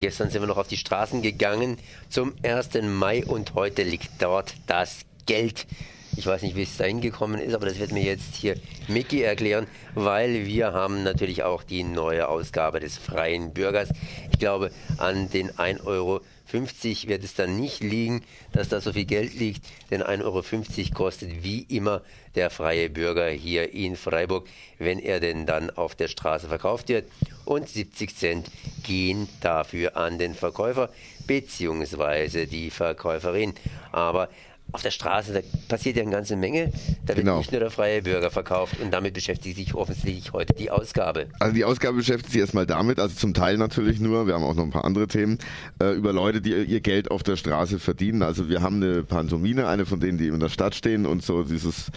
Gestern sind wir noch auf die Straßen gegangen zum 1. Mai und heute liegt dort das Geld. Ich weiß nicht, wie es da hingekommen ist, aber das wird mir jetzt hier Mickey erklären, weil wir haben natürlich auch die neue Ausgabe des Freien Bürgers. Ich glaube, an den 1,50 Euro wird es dann nicht liegen, dass da so viel Geld liegt, denn 1,50 Euro kostet wie immer der Freie Bürger hier in Freiburg, wenn er denn dann auf der Straße verkauft wird und 70 Cent gehen dafür an den Verkäufer bzw. die Verkäuferin. Aber auf der Straße, da passiert ja eine ganze Menge. Da wird genau. nicht nur der freie Bürger verkauft und damit beschäftigt sich offensichtlich heute die Ausgabe. Also die Ausgabe beschäftigt sich erstmal damit, also zum Teil natürlich nur, wir haben auch noch ein paar andere Themen, äh, über Leute, die ihr Geld auf der Straße verdienen. Also wir haben eine Pantomime, eine von denen, die in der Stadt stehen und so dieses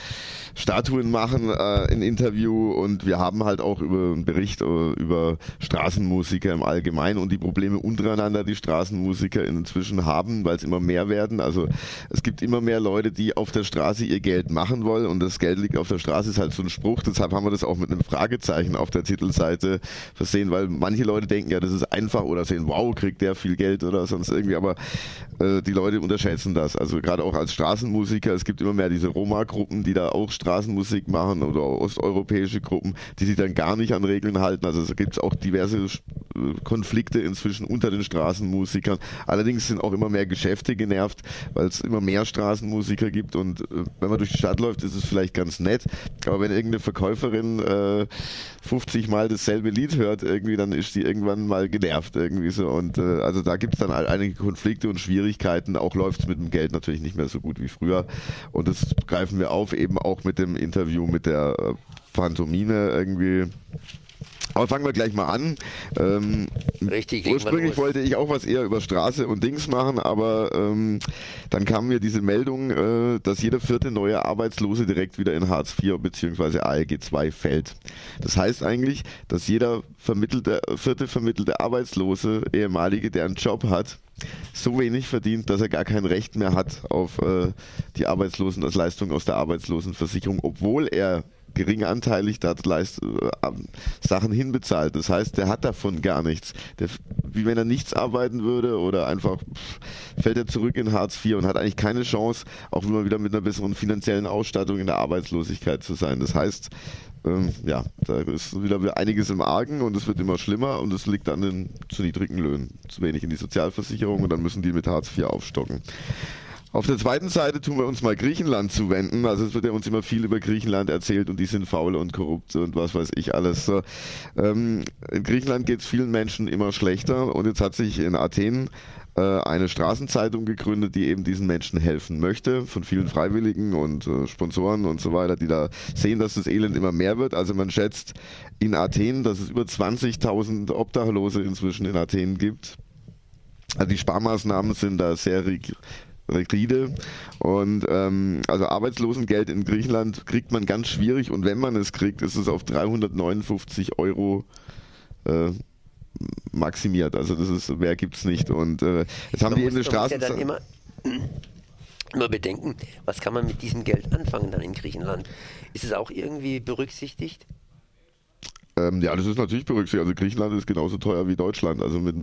Statuen machen, äh, ein Interview und wir haben halt auch über einen Bericht äh, über Straßenmusiker im Allgemeinen und die Probleme untereinander, die Straßenmusiker inzwischen haben, weil es immer mehr werden. Also es gibt immer mehr Leute, die auf der Straße ihr Geld machen wollen und das Geld liegt auf der Straße, ist halt so ein Spruch. Deshalb haben wir das auch mit einem Fragezeichen auf der Titelseite versehen, weil manche Leute denken ja, das ist einfach oder sehen, wow, kriegt der viel Geld oder sonst irgendwie, aber äh, die Leute unterschätzen das. Also gerade auch als Straßenmusiker, es gibt immer mehr diese Roma-Gruppen, die da auch Straßenmusik machen oder osteuropäische Gruppen, die sich dann gar nicht an Regeln halten. Also es gibt auch diverse Konflikte inzwischen unter den Straßenmusikern. Allerdings sind auch immer mehr Geschäfte genervt, weil es immer mehr Straßen Straßenmusiker gibt. Und äh, wenn man durch die Stadt läuft, ist es vielleicht ganz nett, aber wenn irgendeine Verkäuferin äh, 50 Mal dasselbe Lied hört, irgendwie, dann ist die irgendwann mal genervt irgendwie so. Und äh, also da gibt es dann einige Konflikte und Schwierigkeiten, auch läuft es mit dem Geld natürlich nicht mehr so gut wie früher. Und das greifen wir auf, eben auch mit dem Interview mit der äh, Phantomine irgendwie aber fangen wir gleich mal an. Ähm, Richtig. Ursprünglich wollte ich auch was eher über Straße und Dings machen, aber ähm, dann kam mir diese Meldung, äh, dass jeder vierte neue Arbeitslose direkt wieder in Hartz IV bzw. ALG II fällt. Das heißt eigentlich, dass jeder vermittelte, vierte vermittelte Arbeitslose, ehemalige, der einen Job hat, so wenig verdient, dass er gar kein Recht mehr hat auf äh, die Arbeitslosenleistung aus der Arbeitslosenversicherung, obwohl er geringanteilig da Leist, äh, Sachen hinbezahlt. Das heißt, der hat davon gar nichts. Der, wie wenn er nichts arbeiten würde oder einfach pff, fällt er zurück in Hartz IV und hat eigentlich keine Chance, auch immer wieder mit einer besseren finanziellen Ausstattung in der Arbeitslosigkeit zu sein. Das heißt, ähm, ja, da ist wieder einiges im Argen und es wird immer schlimmer und es liegt an den zu niedrigen Löhnen. Zu wenig in die Sozialversicherung und dann müssen die mit Hartz IV aufstocken. Auf der zweiten Seite tun wir uns mal Griechenland zuwenden. Also es wird ja uns immer viel über Griechenland erzählt und die sind faul und korrupt und was weiß ich alles. So, ähm, in Griechenland geht es vielen Menschen immer schlechter und jetzt hat sich in Athen äh, eine Straßenzeitung gegründet, die eben diesen Menschen helfen möchte, von vielen Freiwilligen und äh, Sponsoren und so weiter, die da sehen, dass das Elend immer mehr wird. Also man schätzt in Athen, dass es über 20.000 Obdachlose inzwischen in Athen gibt. Also die Sparmaßnahmen sind da sehr rigide. Und ähm, also Arbeitslosengeld in Griechenland kriegt man ganz schwierig und wenn man es kriegt, ist es auf 359 Euro äh, maximiert. Also das ist, mehr gibt es nicht. Und äh, jetzt haben man die eben eine Straße. Ja immer nur bedenken, was kann man mit diesem Geld anfangen dann in Griechenland? Ist es auch irgendwie berücksichtigt? Ähm, ja, das ist natürlich berücksichtigt. Also Griechenland ist genauso teuer wie Deutschland. Also mit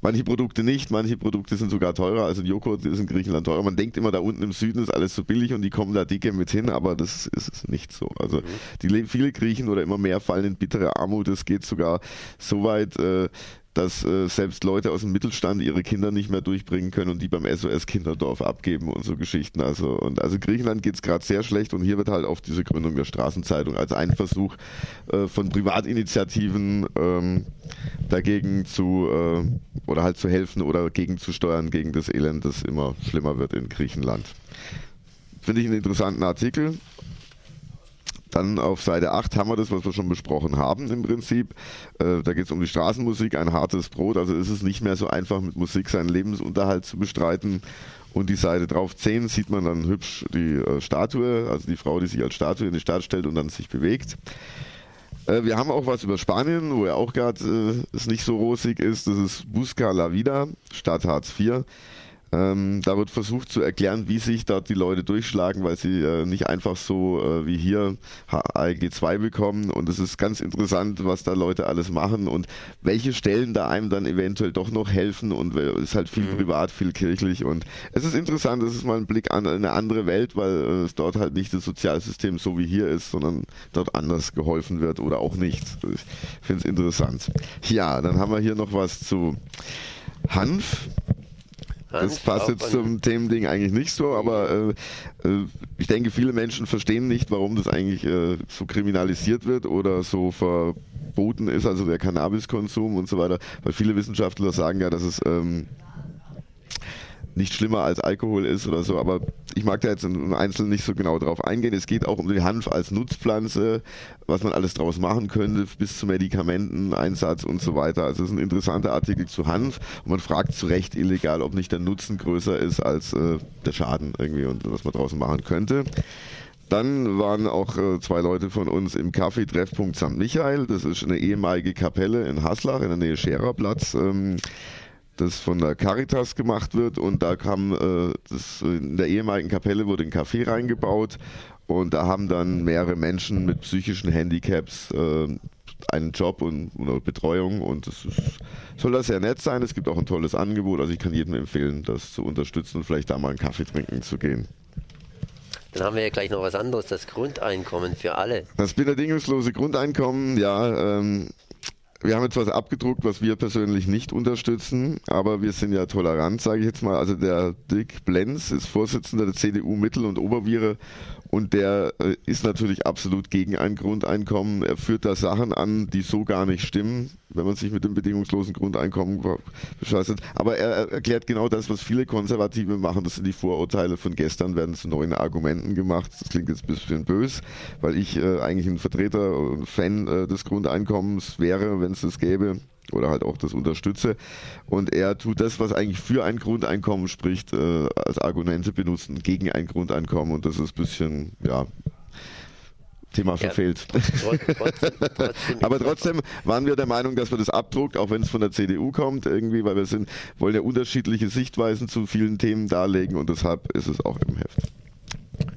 manche Produkte nicht, manche Produkte sind sogar teurer. Also Joghurt ist in Griechenland teurer. Man denkt immer, da unten im Süden ist alles so billig und die kommen da dicke mit hin, aber das ist nicht so. Also mhm. die viele Griechen oder immer mehr fallen in bittere Armut. Es geht sogar so weit, äh, dass äh, selbst Leute aus dem Mittelstand ihre Kinder nicht mehr durchbringen können und die beim SOS Kinderdorf abgeben und so Geschichten. Also und also Griechenland geht es gerade sehr schlecht und hier wird halt auf diese Gründung der Straßenzeitung als ein Versuch äh, von Privatinitiativen ähm, dagegen zu äh, oder halt zu helfen oder gegenzusteuern gegen das Elend, das immer schlimmer wird in Griechenland. Finde ich einen interessanten Artikel. Dann auf Seite 8 haben wir das, was wir schon besprochen haben im Prinzip. Äh, da geht es um die Straßenmusik, ein hartes Brot. Also ist es nicht mehr so einfach mit Musik seinen Lebensunterhalt zu bestreiten. Und die Seite drauf 10 sieht man dann hübsch die äh, Statue, also die Frau, die sich als Statue in die Stadt stellt und dann sich bewegt. Äh, wir haben auch was über Spanien, wo ja auch gerade äh, es nicht so rosig ist. Das ist Busca la Vida, Stadt Hartz IV. Ähm, da wird versucht zu erklären, wie sich dort die Leute durchschlagen, weil sie äh, nicht einfach so äh, wie hier ALG 2 bekommen. Und es ist ganz interessant, was da Leute alles machen und welche Stellen da einem dann eventuell doch noch helfen. Und es ist halt viel mhm. privat, viel kirchlich. Und es ist interessant, es ist mal ein Blick an eine andere Welt, weil äh, es dort halt nicht das Sozialsystem so wie hier ist, sondern dort anders geholfen wird oder auch nicht. Ich finde es interessant. Ja, dann haben wir hier noch was zu Hanf. Das passt jetzt zum Themending eigentlich nicht so, aber äh, äh, ich denke, viele Menschen verstehen nicht, warum das eigentlich äh, so kriminalisiert wird oder so verboten ist, also der Cannabiskonsum und so weiter, weil viele Wissenschaftler sagen ja, dass es ähm, nicht schlimmer als Alkohol ist oder so, aber ich mag da jetzt im Einzelnen nicht so genau drauf eingehen. Es geht auch um die Hanf als Nutzpflanze, was man alles draus machen könnte, bis zu Medikamenteneinsatz und so weiter. Also es ist ein interessanter Artikel zu Hanf und man fragt zu Recht illegal, ob nicht der Nutzen größer ist als äh, der Schaden irgendwie und was man draußen machen könnte. Dann waren auch äh, zwei Leute von uns im Café Treffpunkt St. Michael. Das ist eine ehemalige Kapelle in Haslach in der Nähe Schererplatz. Ähm, das von der Caritas gemacht wird und da kam äh, das, in der ehemaligen Kapelle wurde ein Café reingebaut und da haben dann mehrere Menschen mit psychischen Handicaps äh, einen Job und oder Betreuung und es soll das sehr nett sein. Es gibt auch ein tolles Angebot, also ich kann jedem empfehlen, das zu unterstützen und vielleicht da mal einen Kaffee trinken zu gehen. Dann haben wir ja gleich noch was anderes, das Grundeinkommen für alle. Das bedingungslose Grundeinkommen, ja, ähm, wir haben jetzt was abgedruckt, was wir persönlich nicht unterstützen, aber wir sind ja tolerant, sage ich jetzt mal. Also der Dick Blenz ist Vorsitzender der CDU Mittel- und Oberviere und der äh, ist natürlich absolut gegen ein Grundeinkommen. Er führt da Sachen an, die so gar nicht stimmen, wenn man sich mit dem bedingungslosen Grundeinkommen bescheißt. Aber er erklärt genau das, was viele Konservative machen. Das sind die Vorurteile von gestern, werden zu neuen Argumenten gemacht. Das klingt jetzt ein bisschen bös, weil ich äh, eigentlich ein Vertreter und Fan äh, des Grundeinkommens wäre, wenn es das gäbe oder halt auch das unterstütze. Und er tut das, was eigentlich für ein Grundeinkommen spricht, äh, als Argumente benutzen gegen ein Grundeinkommen. Und das ist ein bisschen, ja, Thema verfehlt. Ja, trotzdem, trotzdem Aber trotzdem waren wir der Meinung, dass man das abdruckt, auch wenn es von der CDU kommt, irgendwie, weil wir sind, wollen ja unterschiedliche Sichtweisen zu vielen Themen darlegen und deshalb ist es auch im Heft.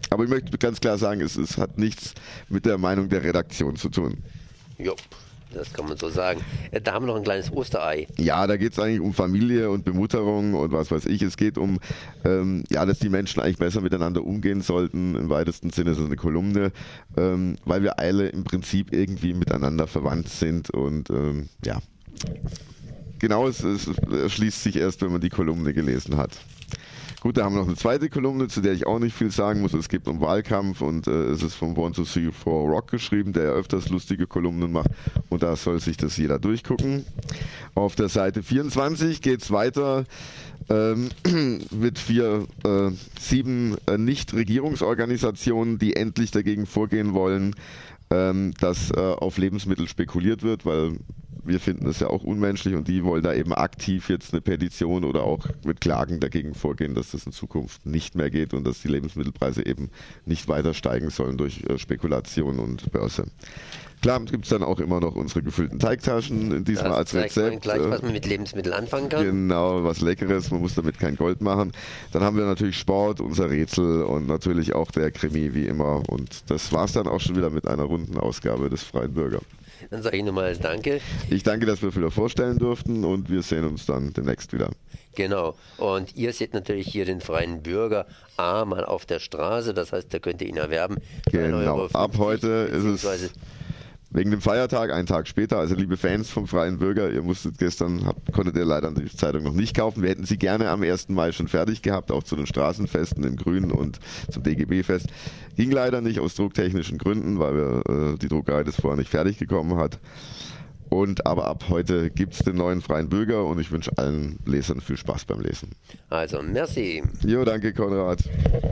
Aber ich möchte ganz klar sagen, es, es hat nichts mit der Meinung der Redaktion zu tun. Jo. Das kann man so sagen. Äh, da haben wir noch ein kleines Osterei. Ja, da geht es eigentlich um Familie und Bemutterung und was weiß ich. Es geht um, ähm, ja, dass die Menschen eigentlich besser miteinander umgehen sollten. Im weitesten Sinne ist es eine Kolumne, ähm, weil wir alle im Prinzip irgendwie miteinander verwandt sind und ähm, ja. Genau, es, es erschließt sich erst, wenn man die Kolumne gelesen hat. Gut, da haben wir noch eine zweite Kolumne, zu der ich auch nicht viel sagen muss. Es geht um Wahlkampf und äh, es ist von Born to See for Rock geschrieben, der ja öfters lustige Kolumnen macht. Und da soll sich das jeder durchgucken. Auf der Seite 24 geht es weiter ähm, mit vier, äh, sieben äh, Nichtregierungsorganisationen, die endlich dagegen vorgehen wollen, ähm, dass äh, auf Lebensmittel spekuliert wird, weil wir finden das ja auch unmenschlich und die wollen da eben aktiv jetzt eine Petition oder auch mit Klagen dagegen vorgehen, dass das in Zukunft nicht mehr geht und dass die Lebensmittelpreise eben nicht weiter steigen sollen durch äh, Spekulation und Börse. Klar, gibt es dann auch immer noch unsere gefüllten Teigtaschen, diesmal das als Rezept. Man gleich, was man mit Lebensmitteln anfangen kann. Genau, was Leckeres, man muss damit kein Gold machen. Dann haben wir natürlich Sport, unser Rätsel und natürlich auch der Krimi wie immer. Und das war es dann auch schon wieder mit einer runden Ausgabe des Freien Bürger. Dann sage ich nochmal Danke. Ich danke, dass wir wieder vorstellen durften und wir sehen uns dann demnächst wieder. Genau. Und ihr seht natürlich hier den freien Bürger A mal auf der Straße, das heißt, da könnt ihr ihn erwerben. Genau. Ab heute ist es wegen dem Feiertag, einen Tag später. Also liebe Fans vom Freien Bürger, ihr musstet gestern, habt, konntet ihr leider die Zeitung noch nicht kaufen. Wir hätten sie gerne am 1. Mai schon fertig gehabt, auch zu den Straßenfesten im Grünen und zum DGB-Fest. Ging leider nicht aus drucktechnischen Gründen, weil wir, äh, die Druckerei das vorher nicht fertig gekommen hat. Und aber ab heute gibt es den neuen Freien Bürger und ich wünsche allen Lesern viel Spaß beim Lesen. Also, merci. Jo, danke, Konrad.